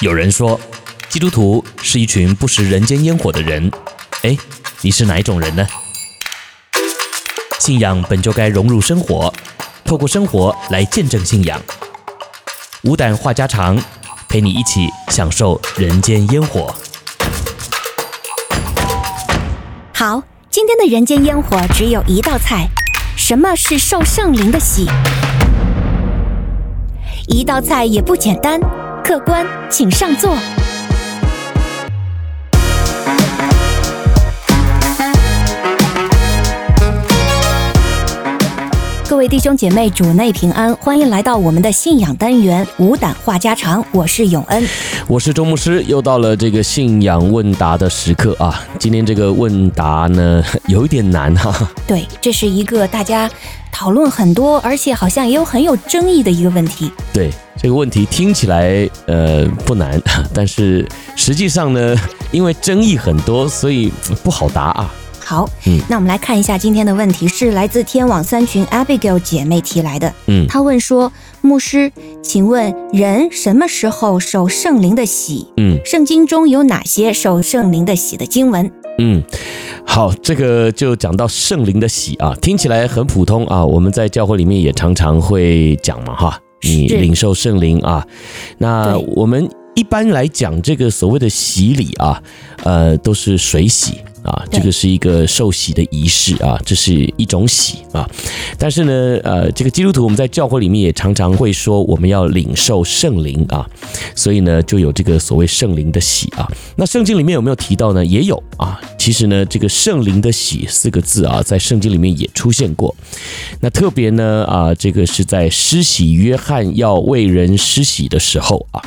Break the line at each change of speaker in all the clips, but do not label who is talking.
有人说，基督徒是一群不食人间烟火的人。哎，你是哪一种人呢？信仰本就该融入生活，透过生活来见证信仰。无胆话家常，陪你一起享受人间烟火。
好，今天的人间烟火只有一道菜。什么是受圣灵的洗？一道菜也不简单。客官，请上座。各位弟兄姐妹，主内平安，欢迎来到我们的信仰单元“无胆话家常”。我是永恩，
我是周牧师，又到了这个信仰问答的时刻啊！今天这个问答呢，有一点难哈、啊。
对，这是一个大家讨论很多，而且好像也有很有争议的一个问题。
对，这个问题听起来呃不难，但是实际上呢，因为争议很多，所以不好答啊。
好，嗯，那我们来看一下今天的问题，是来自天网三群 Abigail 姐妹提来的。嗯，她问说：“牧师，请问人什么时候受圣灵的洗？嗯，圣经中有哪些受圣灵的洗的经文？”
嗯，好，这个就讲到圣灵的洗啊，听起来很普通啊，我们在教会里面也常常会讲嘛，哈，你领受圣灵啊，那我们一般来讲这个所谓的洗礼啊，呃，都是水洗。啊，这个是一个受洗的仪式啊，这是一种洗啊。但是呢，呃，这个基督徒我们在教会里面也常常会说，我们要领受圣灵啊，所以呢，就有这个所谓圣灵的洗啊。那圣经里面有没有提到呢？也有啊。其实呢，这个圣灵的洗四个字啊，在圣经里面也出现过。那特别呢，啊，这个是在施洗约翰要为人施洗的时候啊。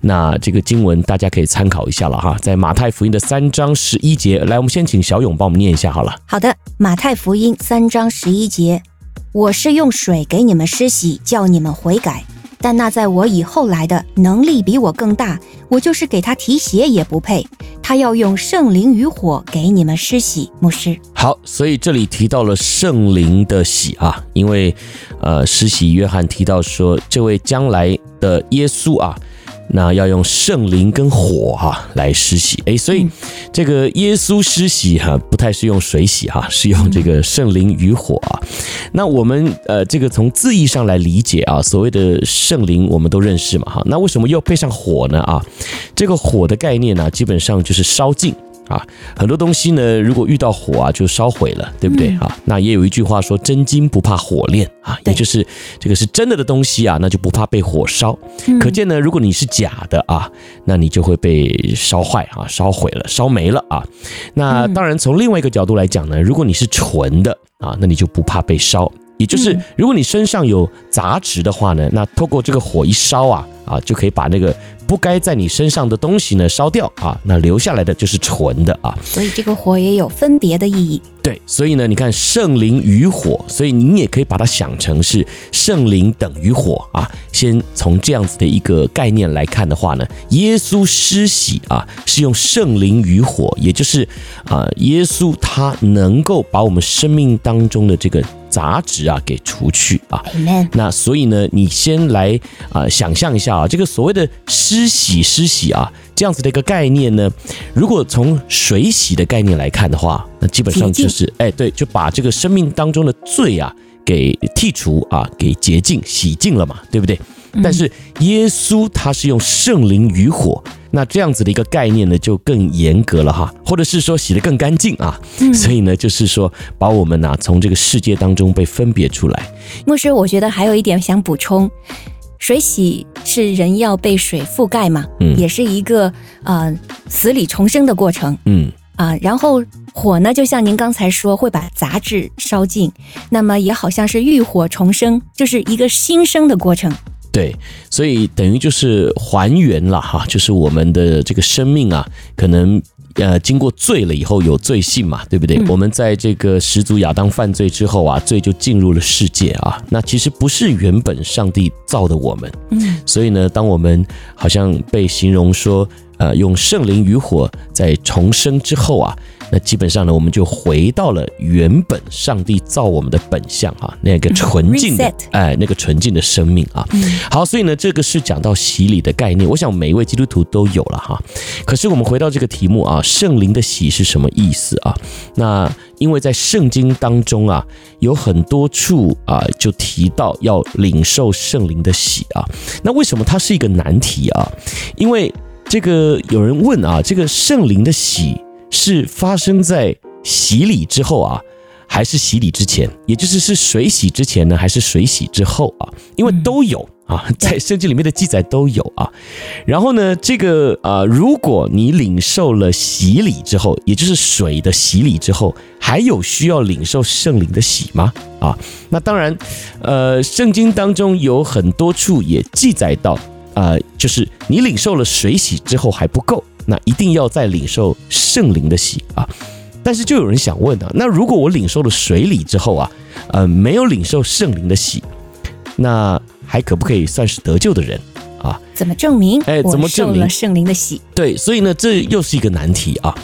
那这个经文大家可以参考一下了哈，在马太福音的三章十一节，来，我们先请小勇帮我们念一下好了。
好的，马太福音三章十一节，我是用水给你们施洗，叫你们悔改，但那在我以后来的能力比我更大，我就是给他提鞋也不配，他要用圣灵与火给你们施洗。牧师，
好，所以这里提到了圣灵的洗啊，因为呃，施洗约翰提到说，这位将来的耶稣啊。那要用圣灵跟火哈、来施洗，哎，所以这个耶稣施洗哈、不太是用水洗哈、是用这个圣灵与火啊。那我们呃这个从字义上来理解啊，所谓的圣灵我们都认识嘛哈，那为什么又配上火呢啊？这个火的概念呢、基本上就是烧尽。啊，很多东西呢，如果遇到火啊，就烧毁了，对不对啊？那也有一句话说，真金不怕火炼啊，也就是这个是真的的东西啊，那就不怕被火烧。可见呢，如果你是假的啊，那你就会被烧坏啊，烧毁了，烧没了啊。那当然，从另外一个角度来讲呢，如果你是纯的啊，那你就不怕被烧。也就是，如果你身上有杂质的话呢，那透过这个火一烧啊，啊，就可以把那个。不该在你身上的东西呢，烧掉啊，那留下来的就是纯的啊。
所以这个火也有分别的意义。
对，所以呢，你看圣灵与火，所以你也可以把它想成是圣灵等于火啊。先从这样子的一个概念来看的话呢，耶稣施洗啊是用圣灵与火，也就是啊，耶稣他能够把我们生命当中的这个。杂质啊，给除去啊。那所以呢，你先来啊、呃，想象一下啊，这个所谓的湿洗、湿洗啊，这样子的一个概念呢，如果从水洗的概念来看的话，那基本上就是，哎，对，就把这个生命当中的罪啊给剔除啊，给洁净、洗净了嘛，对不对？但是耶稣他是用圣灵与火。那这样子的一个概念呢，就更严格了哈，或者是说洗得更干净啊，嗯、所以呢，就是说把我们呐、啊、从这个世界当中被分别出来。
牧师，我觉得还有一点想补充，水洗是人要被水覆盖嘛，嗯，也是一个呃死里重生的过程，嗯。啊、呃，然后火呢，就像您刚才说会把杂质烧尽，那么也好像是浴火重生，就是一个新生的过程。
对，所以等于就是还原了哈，就是我们的这个生命啊，可能呃经过罪了以后有罪性嘛，对不对？嗯、我们在这个始祖亚当犯罪之后啊，罪就进入了世界啊。那其实不是原本上帝造的我们，嗯，所以呢，当我们好像被形容说呃用圣灵与火在重生之后啊。那基本上呢，我们就回到了原本上帝造我们的本相啊，那个纯净的哎，那个纯净的生命啊。好，所以呢，这个是讲到洗礼的概念，我想每一位基督徒都有了哈。可是我们回到这个题目啊，圣灵的洗是什么意思啊？那因为在圣经当中啊，有很多处啊，就提到要领受圣灵的洗啊。那为什么它是一个难题啊？因为这个有人问啊，这个圣灵的洗。是发生在洗礼之后啊，还是洗礼之前？也就是是水洗之前呢，还是水洗之后啊？因为都有啊，在圣经里面的记载都有啊。然后呢，这个啊，如果你领受了洗礼之后，也就是水的洗礼之后，还有需要领受圣灵的洗吗？啊，那当然，呃，圣经当中有很多处也记载到，呃，就是你领受了水洗之后还不够。那一定要再领受圣灵的洗啊！但是就有人想问啊，那如果我领受了水礼之后啊，呃，没有领受圣灵的洗，那还可不可以算是得救的人啊？
怎么证明？哎，怎么证明了圣灵的洗？
对，所以呢，这又是一个难题啊。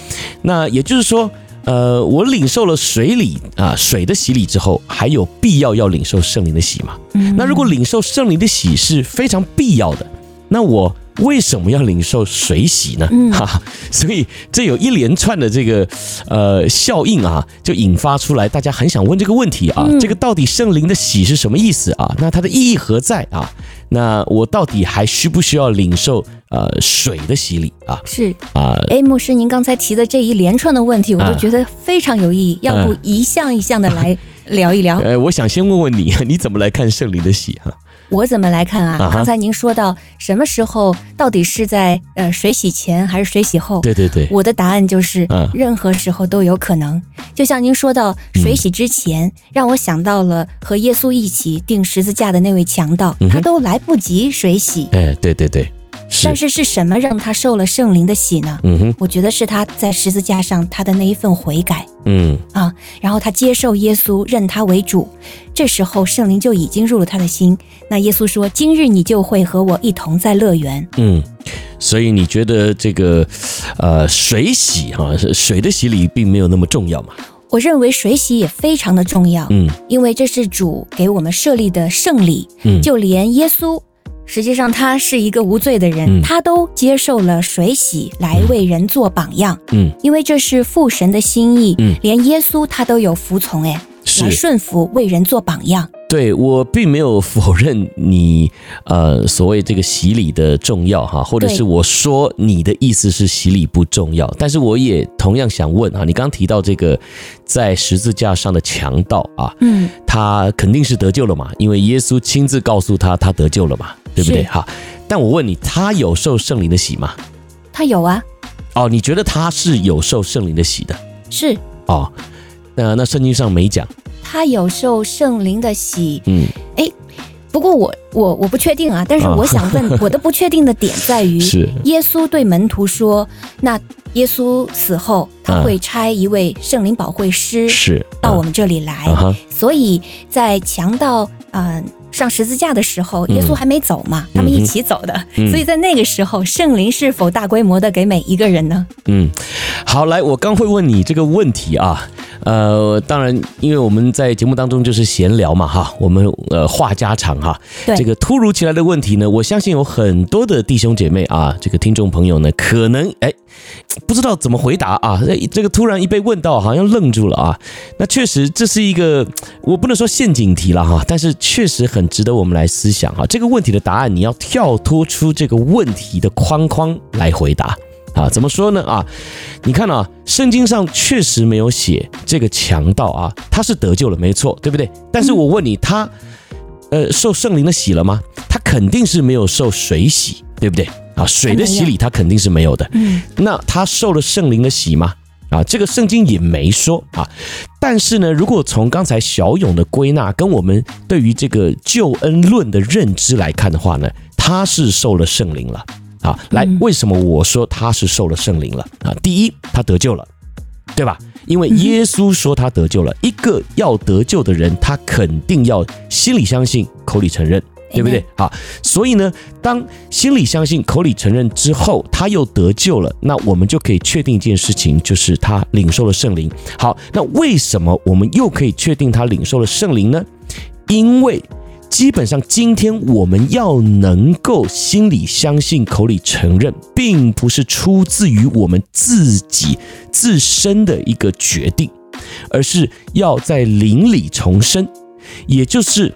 那也就是说，呃，我领受了水礼啊，水的洗礼之后，还有必要要领受圣灵的洗吗？嗯。那如果领受圣灵的洗是非常必要的，那我。为什么要领受水洗呢？哈、嗯，所以这有一连串的这个呃效应啊，就引发出来，大家很想问这个问题啊，嗯、这个到底圣灵的洗是什么意思啊？那它的意义何在啊？那我到底还需不需要领受呃水的洗礼啊？
是啊，哎，牧师，您刚才提的这一连串的问题，我都觉得非常有意义，啊、要不一项一项的来聊一聊？
呃，我想先问问你，你怎么来看圣灵的洗哈？
我怎么来看啊？刚才您说到什么时候，到底是在呃水洗前还是水洗后？
对对对，
我的答案就是任何时候都有可能。就像您说到水洗之前，让我想到了和耶稣一起钉十字架的那位强盗，他都来不及水洗。
哎，对对对。
但是是什么让他受了圣灵的洗呢？嗯哼，我觉得是他在十字架上他的那一份悔改。嗯啊，然后他接受耶稣，认他为主，这时候圣灵就已经入了他的心。那耶稣说：“今日你就会和我一同在乐园。”嗯，
所以你觉得这个呃水洗哈，水的洗礼并没有那么重要嘛？
我认为水洗也非常的重要。嗯，因为这是主给我们设立的圣礼。嗯，就连耶稣。实际上，他是一个无罪的人，嗯、他都接受了水洗来为人做榜样。嗯，因为这是父神的心意。嗯，连耶稣他都有服从，哎，来顺服为人做榜样。
对，我并没有否认你呃所谓这个洗礼的重要哈，或者是我说你的意思是洗礼不重要，但是我也同样想问哈，你刚刚提到这个在十字架上的强盗啊，嗯，他肯定是得救了嘛，因为耶稣亲自告诉他他得救了嘛。对不对？好，但我问你，他有受圣灵的洗吗？
他有啊。
哦，你觉得他是有受圣灵的洗的？
是。
哦，那那圣经上没讲。
他有受圣灵的洗。嗯。哎，不过我我我不确定啊。但是我想问，我的不确定的点在于，是耶稣对门徒说，那耶稣死后他会差一位圣灵保惠师是到我们这里来，所以在强盗嗯。上十字架的时候，耶稣还没走嘛，嗯、他们一起走的，嗯、所以在那个时候，圣灵是否大规模的给每一个人呢？
嗯，好，来，我刚会问你这个问题啊。呃，当然，因为我们在节目当中就是闲聊嘛，哈，我们呃话家常哈。对。这个突如其来的问题呢，我相信有很多的弟兄姐妹啊，这个听众朋友呢，可能哎不知道怎么回答啊。这个突然一被问到，好像愣住了啊。那确实这是一个，我不能说陷阱题了哈，但是确实很值得我们来思想哈。这个问题的答案，你要跳脱出这个问题的框框来回答。啊，怎么说呢？啊，你看啊，圣经上确实没有写这个强盗啊，他是得救了，没错，对不对？但是我问你，他呃受圣灵的洗了吗？他肯定是没有受水洗，对不对？啊，水的洗礼他肯定是没有的。嗯，那他受了圣灵的洗吗？啊，这个圣经也没说啊。但是呢，如果从刚才小勇的归纳跟我们对于这个救恩论的认知来看的话呢，他是受了圣灵了。啊，来，为什么我说他是受了圣灵了啊？第一，他得救了，对吧？因为耶稣说他得救了。一个要得救的人，他肯定要心里相信，口里承认对不对？好，所以呢，当心里相信，口里承认之后，他又得救了，那我们就可以确定一件事情，就是他领受了圣灵。好，那为什么我们又可以确定他领受了圣灵呢？因为基本上今天我们要能够心里相信，口里承认，并不是出自于我们自己自身的一个决定，而是要在灵里重生，也就是。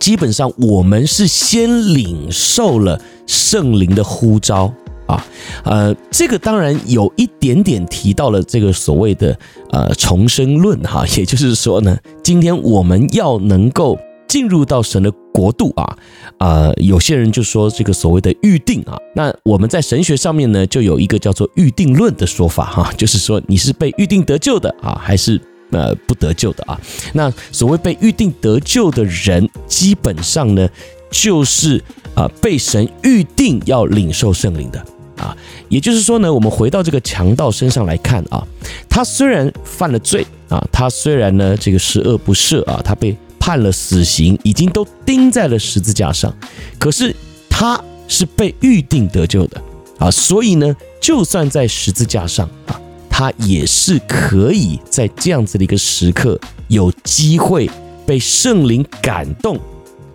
基本上，我们是先领受了圣灵的呼召啊，呃，这个当然有一点点提到了这个所谓的呃重生论哈，也就是说呢，今天我们要能够进入到神的国度啊，呃，有些人就说这个所谓的预定啊，那我们在神学上面呢，就有一个叫做预定论的说法哈，就是说你是被预定得救的啊，还是？呃，不得救的啊。那所谓被预定得救的人，基本上呢，就是啊、被神预定要领受圣灵的啊。也就是说呢，我们回到这个强盗身上来看啊，他虽然犯了罪啊，他虽然呢这个十恶不赦啊，他被判了死刑，已经都钉在了十字架上，可是他是被预定得救的啊。所以呢，就算在十字架上啊。他也是可以在这样子的一个时刻有机会被圣灵感动，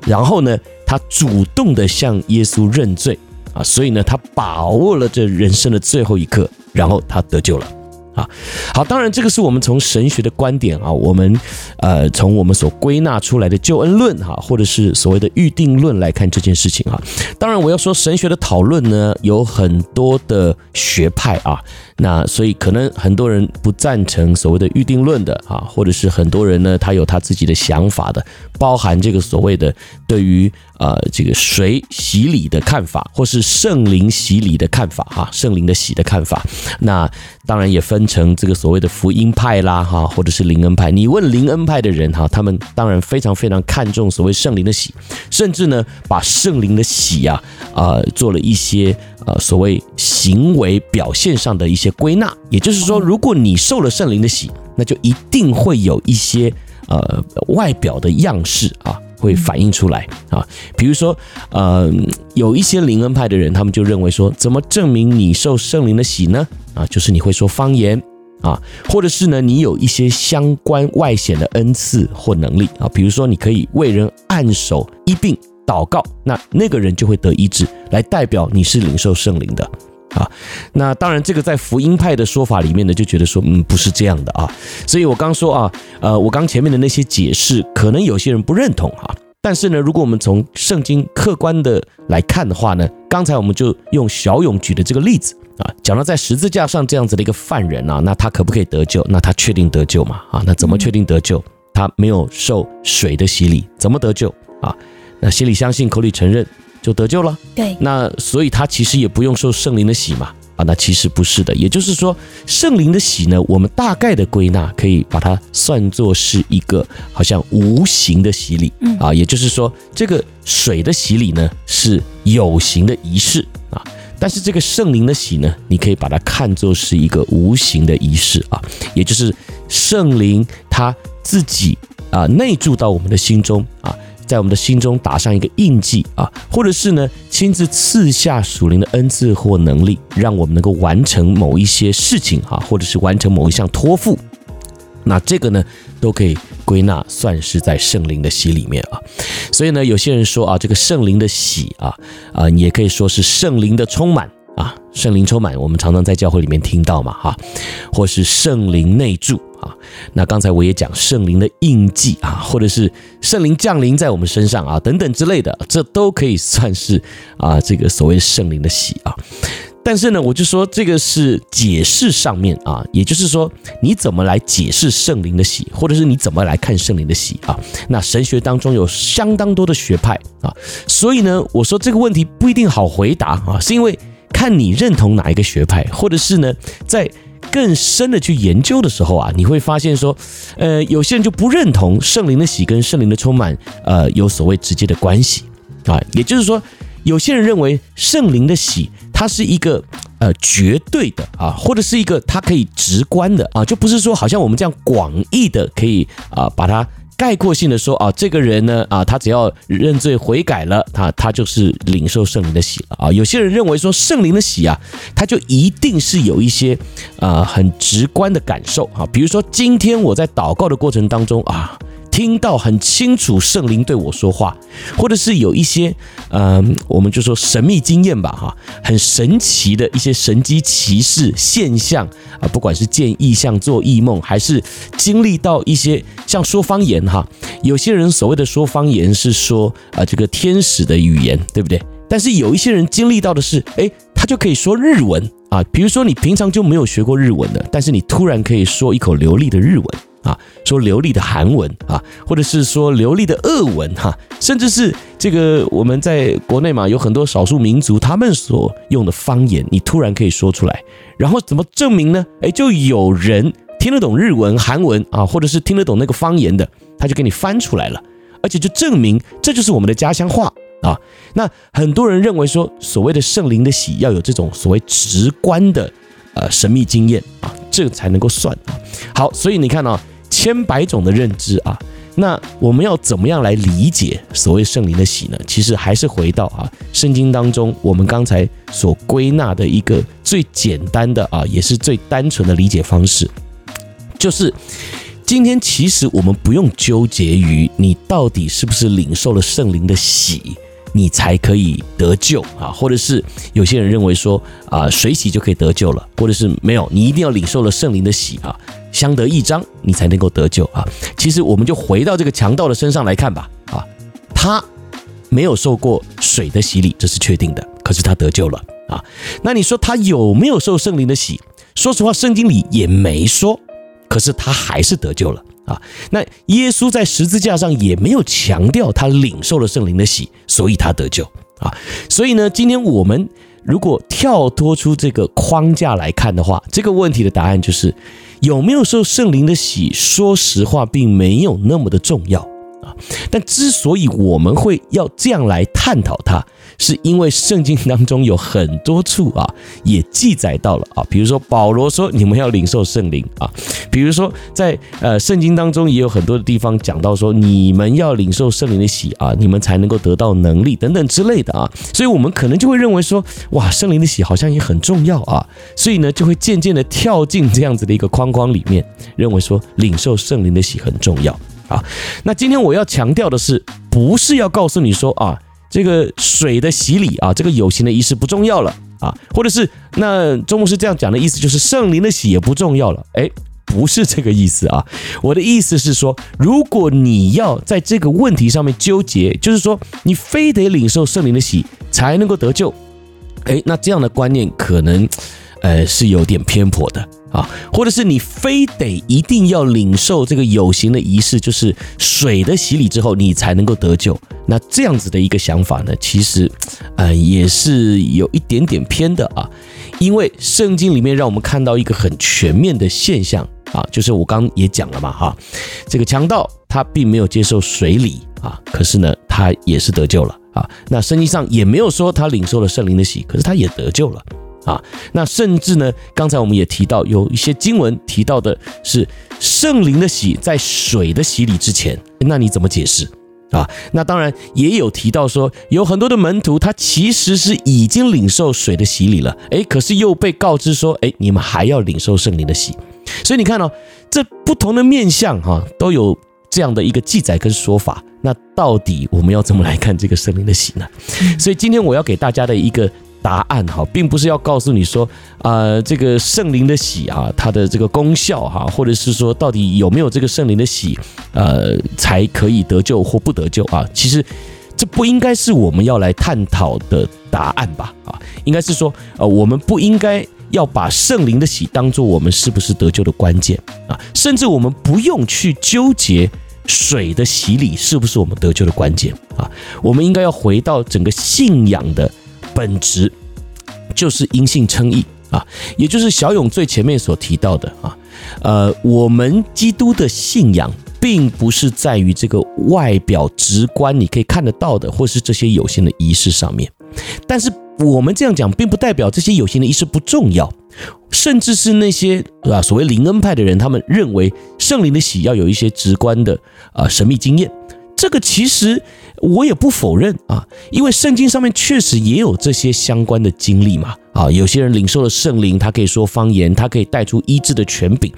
然后呢，他主动的向耶稣认罪啊，所以呢，他把握了这人生的最后一刻，然后他得救了。啊，好，当然这个是我们从神学的观点啊，我们呃从我们所归纳出来的救恩论哈，或者是所谓的预定论来看这件事情啊。当然我要说神学的讨论呢，有很多的学派啊，那所以可能很多人不赞成所谓的预定论的啊，或者是很多人呢他有他自己的想法的，包含这个所谓的对于。呃，这个水洗礼的看法，或是圣灵洗礼的看法，哈，圣灵的洗的看法，那当然也分成这个所谓的福音派啦，哈，或者是灵恩派。你问灵恩派的人，哈，他们当然非常非常看重所谓圣灵的洗，甚至呢，把圣灵的洗啊，呃，做了一些呃所谓行为表现上的一些归纳。也就是说，如果你受了圣灵的洗，那就一定会有一些呃外表的样式啊。会反映出来啊，比如说，呃，有一些灵恩派的人，他们就认为说，怎么证明你受圣灵的洗呢？啊，就是你会说方言啊，或者是呢，你有一些相关外显的恩赐或能力啊，比如说你可以为人按手医病祷告，那那个人就会得医治，来代表你是领受圣灵的。啊，那当然，这个在福音派的说法里面呢，就觉得说，嗯，不是这样的啊。所以我刚说啊，呃，我刚前面的那些解释，可能有些人不认同哈。但是呢，如果我们从圣经客观的来看的话呢，刚才我们就用小勇举的这个例子啊，讲到在十字架上这样子的一个犯人啊，那他可不可以得救？那他确定得救嘛？啊，那怎么确定得救？他没有受水的洗礼，怎么得救啊？那心里相信，口里承认。就得救了，
对，
那所以他其实也不用受圣灵的洗嘛，啊，那其实不是的，也就是说，圣灵的洗呢，我们大概的归纳可以把它算作是一个好像无形的洗礼，啊，也就是说，这个水的洗礼呢是有形的仪式。啊，但是这个圣灵的洗呢，你可以把它看作是一个无形的仪式。啊，也就是圣灵他自己啊内住到我们的心中。啊。在我们的心中打上一个印记啊，或者是呢，亲自赐下属灵的恩赐或能力，让我们能够完成某一些事情啊，或者是完成某一项托付，那这个呢，都可以归纳算是在圣灵的洗里面啊。所以呢，有些人说啊，这个圣灵的洗啊啊，也可以说是圣灵的充满啊，圣灵充满，我们常常在教会里面听到嘛哈，或是圣灵内住。啊，那刚才我也讲圣灵的印记啊，或者是圣灵降临在我们身上啊，等等之类的，这都可以算是啊这个所谓圣灵的喜啊。但是呢，我就说这个是解释上面啊，也就是说你怎么来解释圣灵的喜，或者是你怎么来看圣灵的喜啊？那神学当中有相当多的学派啊，所以呢，我说这个问题不一定好回答啊，是因为看你认同哪一个学派，或者是呢在。更深的去研究的时候啊，你会发现说，呃，有些人就不认同圣灵的喜跟圣灵的充满，呃，有所谓直接的关系啊。也就是说，有些人认为圣灵的喜它是一个呃绝对的啊，或者是一个它可以直观的啊，就不是说好像我们这样广义的可以啊把它概括性的说啊，这个人呢啊，他只要认罪悔改了，他他就是领受圣灵的喜了啊。有些人认为说圣灵的喜啊，他就一定是有一些啊很直观的感受啊，比如说今天我在祷告的过程当中啊。听到很清楚圣灵对我说话，或者是有一些，嗯、我们就说神秘经验吧，哈，很神奇的一些神迹奇事现象啊，不管是见异象、做异梦，还是经历到一些像说方言，哈，有些人所谓的说方言是说啊，这个天使的语言，对不对？但是有一些人经历到的是，诶，他就可以说日文啊，比如说你平常就没有学过日文的，但是你突然可以说一口流利的日文。啊，说流利的韩文啊，或者是说流利的俄文哈、甚至是这个我们在国内嘛，有很多少数民族他们所用的方言，你突然可以说出来，然后怎么证明呢？哎，就有人听得懂日文、韩文啊，或者是听得懂那个方言的，他就给你翻出来了，而且就证明这就是我们的家乡话啊。那很多人认为说，所谓的圣灵的洗要有这种所谓直观的呃神秘经验啊，这个才能够算啊。好，所以你看啊。千百种的认知啊，那我们要怎么样来理解所谓圣灵的喜呢？其实还是回到啊圣经当中我们刚才所归纳的一个最简单的啊，也是最单纯的理解方式，就是今天其实我们不用纠结于你到底是不是领受了圣灵的喜，你才可以得救啊，或者是有些人认为说啊水洗就可以得救了，或者是没有，你一定要领受了圣灵的洗啊。相得益彰，你才能够得救啊！其实我们就回到这个强盗的身上来看吧啊，他没有受过水的洗礼，这是确定的，可是他得救了啊。那你说他有没有受圣灵的洗？说实话，圣经里也没说，可是他还是得救了啊。那耶稣在十字架上也没有强调他领受了圣灵的洗，所以他得救啊。所以呢，今天我们如果跳脱出这个框架来看的话，这个问题的答案就是。有没有受圣灵的洗？说实话，并没有那么的重要啊。但之所以我们会要这样来探讨它，是因为圣经当中有很多处啊，也记载到了啊。比如说保罗说你们要领受圣灵啊，比如说在呃圣经当中也有很多的地方讲到说你们要领受圣灵的洗啊，你们才能够得到能力等等之类的啊。所以我们可能就会认为说哇，圣灵的洗好像也很重要啊，所以呢就会渐渐的跳进这样子的一个框框里面，认为说领受圣灵的洗很重要啊。那今天我要强调的是，不是要告诉你说啊。这个水的洗礼啊，这个有形的仪式不重要了啊，或者是那周牧师这样讲的意思，就是圣灵的洗也不重要了。诶，不是这个意思啊，我的意思是说，如果你要在这个问题上面纠结，就是说你非得领受圣灵的洗才能够得救，诶，那这样的观念可能呃是有点偏颇的。啊，或者是你非得一定要领受这个有形的仪式，就是水的洗礼之后，你才能够得救。那这样子的一个想法呢，其实，呃，也是有一点点偏的啊。因为圣经里面让我们看到一个很全面的现象啊，就是我刚也讲了嘛，哈，这个强盗他并没有接受水礼啊，可是呢，他也是得救了啊。那圣经上也没有说他领受了圣灵的洗，可是他也得救了。啊，那甚至呢，刚才我们也提到，有一些经文提到的是圣灵的洗在水的洗礼之前，那你怎么解释啊？那当然也有提到说，有很多的门徒他其实是已经领受水的洗礼了，诶，可是又被告知说，诶，你们还要领受圣灵的洗。所以你看哦，这不同的面相哈，都有这样的一个记载跟说法。那到底我们要怎么来看这个圣灵的洗呢？所以今天我要给大家的一个。答案哈，并不是要告诉你说，呃，这个圣灵的洗啊，它的这个功效哈，或者是说到底有没有这个圣灵的洗，呃，才可以得救或不得救啊？其实这不应该是我们要来探讨的答案吧？啊，应该是说，呃，我们不应该要把圣灵的洗当做我们是不是得救的关键啊，甚至我们不用去纠结水的洗礼是不是我们得救的关键啊，我们应该要回到整个信仰的。本质就是因信称义啊，也就是小勇最前面所提到的啊，呃，我们基督的信仰并不是在于这个外表直观你可以看得到的，或是这些有形的仪式上面。但是我们这样讲，并不代表这些有形的仪式不重要。甚至是那些啊所谓灵恩派的人，他们认为圣灵的喜要有一些直观的啊神秘经验。这个其实我也不否认啊，因为圣经上面确实也有这些相关的经历嘛。啊，有些人领受了圣灵，他可以说方言，他可以带出医治的权柄，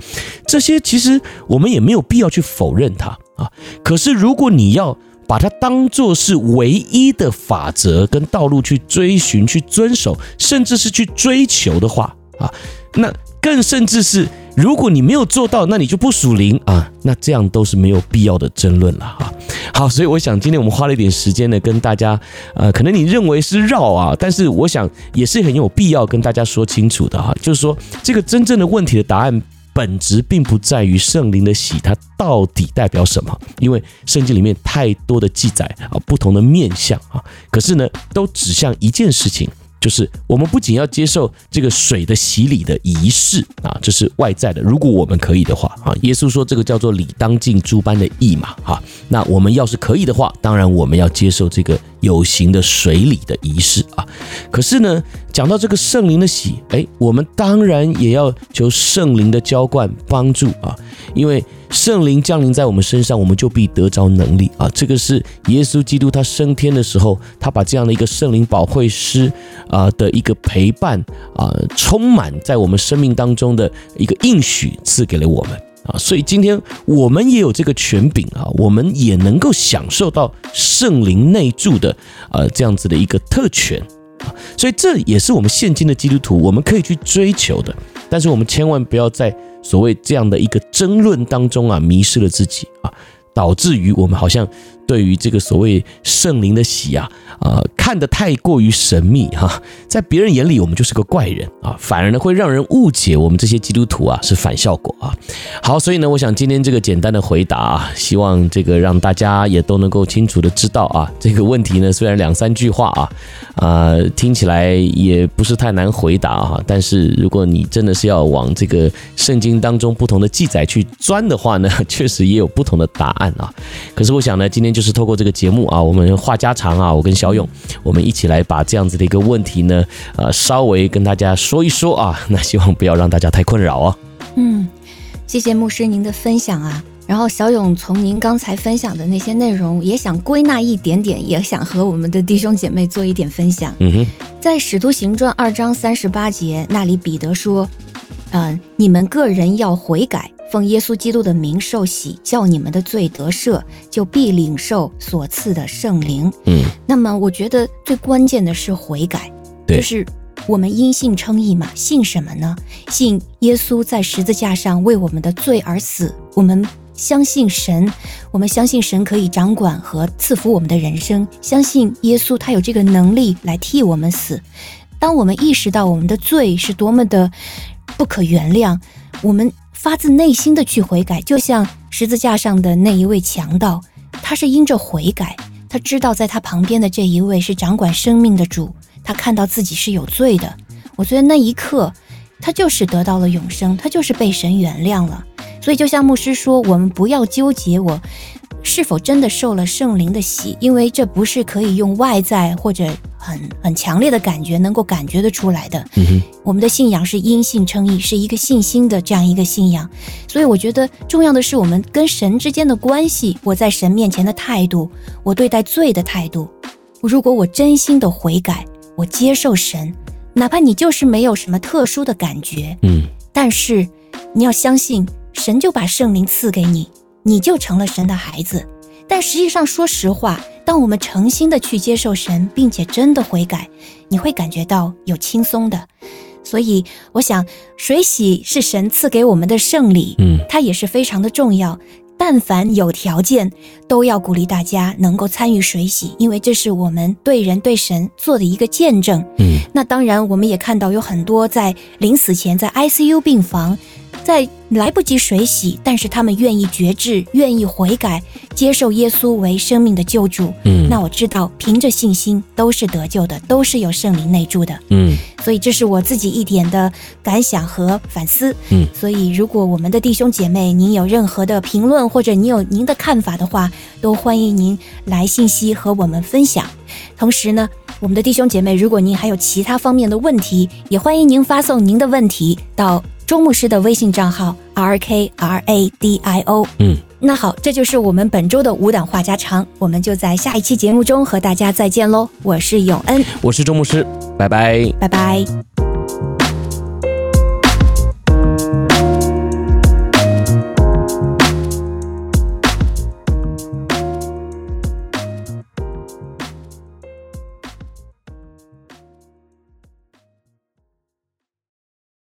这些其实我们也没有必要去否认它啊。可是如果你要把它当作是唯一的法则跟道路去追寻、去遵守，甚至是去追求的话啊，那更甚至是。如果你没有做到，那你就不属灵啊，那这样都是没有必要的争论了哈。好，所以我想今天我们花了一点时间呢，跟大家，呃，可能你认为是绕啊，但是我想也是很有必要跟大家说清楚的哈，就是说这个真正的问题的答案本质并不在于圣灵的喜它到底代表什么，因为圣经里面太多的记载啊，不同的面向啊，可是呢，都指向一件事情。就是我们不仅要接受这个水的洗礼的仪式啊，这是外在的。如果我们可以的话啊，耶稣说这个叫做礼当尽诸般的义嘛，哈。那我们要是可以的话，当然我们要接受这个有形的水礼的仪式啊。可是呢，讲到这个圣灵的喜，哎，我们当然也要求圣灵的浇灌帮助啊，因为。圣灵降临在我们身上，我们就必得着能力啊！这个是耶稣基督他升天的时候，他把这样的一个圣灵保惠师啊的一个陪伴啊，充满在我们生命当中的一个应许赐给了我们啊！所以今天我们也有这个权柄啊，我们也能够享受到圣灵内住的啊这样子的一个特权！所以这也是我们现今的基督徒我们可以去追求的，但是我们千万不要在。所谓这样的一个争论当中啊，迷失了自己啊，导致于我们好像对于这个所谓圣灵的喜啊。啊、看得太过于神秘哈，在别人眼里我们就是个怪人啊，反而呢会让人误解我们这些基督徒啊是反效果啊。好，所以呢，我想今天这个简单的回答啊，希望这个让大家也都能够清楚的知道啊，这个问题呢虽然两三句话啊，啊、听起来也不是太难回答哈，但是如果你真的是要往这个圣经当中不同的记载去钻的话呢，确实也有不同的答案啊。可是我想呢，今天就是透过这个节目啊，我们话家常啊，我跟小。勇，我们一起来把这样子的一个问题呢，呃，稍微跟大家说一说啊。那希望不要让大家太困扰哦。
嗯，谢谢牧师您的分享啊。然后小勇从您刚才分享的那些内容，也想归纳一点点，也想和我们的弟兄姐妹做一点分享。嗯哼，在使徒行传二章三十八节那里，彼得说：“嗯、呃，你们个人要悔改。”奉耶稣基督的名受洗，叫你们的罪得赦，就必领受所赐的圣灵。嗯，那么我觉得最关键的是悔改，就是我们因信称义嘛。信什么呢？信耶稣在十字架上为我们的罪而死。我们相信神，我们相信神可以掌管和赐福我们的人生，相信耶稣他有这个能力来替我们死。当我们意识到我们的罪是多么的不可原谅，我们。发自内心的去悔改，就像十字架上的那一位强盗，他是因着悔改，他知道在他旁边的这一位是掌管生命的主，他看到自己是有罪的。我觉得那一刻，他就是得到了永生，他就是被神原谅了。所以就像牧师说，我们不要纠结我是否真的受了圣灵的洗，因为这不是可以用外在或者。很很强烈的感觉，能够感觉得出来的。嗯，我们的信仰是因信称义，是一个信心的这样一个信仰。所以我觉得重要的是我们跟神之间的关系，我在神面前的态度，我对待罪的态度。如果我真心的悔改，我接受神，哪怕你就是没有什么特殊的感觉，嗯，但是你要相信，神就把圣灵赐给你，你就成了神的孩子。但实际上，说实话。当我们诚心的去接受神，并且真的悔改，你会感觉到有轻松的。所以，我想水洗是神赐给我们的圣礼，嗯，它也是非常的重要。但凡有条件，都要鼓励大家能够参与水洗，因为这是我们对人对神做的一个见证。嗯，那当然，我们也看到有很多在临死前在 ICU 病房。在来不及水洗，但是他们愿意觉志，愿意悔改，接受耶稣为生命的救主。嗯，那我知道，凭着信心都是得救的，都是有圣灵内住的。嗯，所以这是我自己一点的感想和反思。嗯，所以如果我们的弟兄姐妹，您有任何的评论，或者您有您的看法的话，都欢迎您来信息和我们分享。同时呢，我们的弟兄姐妹，如果您还有其他方面的问题，也欢迎您发送您的问题到周牧师的微信账号 R K R A D I O。嗯，那好，这就是我们本周的五档话家常，我们就在下一期节目中和大家再见喽。我是永恩，
我是周牧师，拜拜，
拜拜。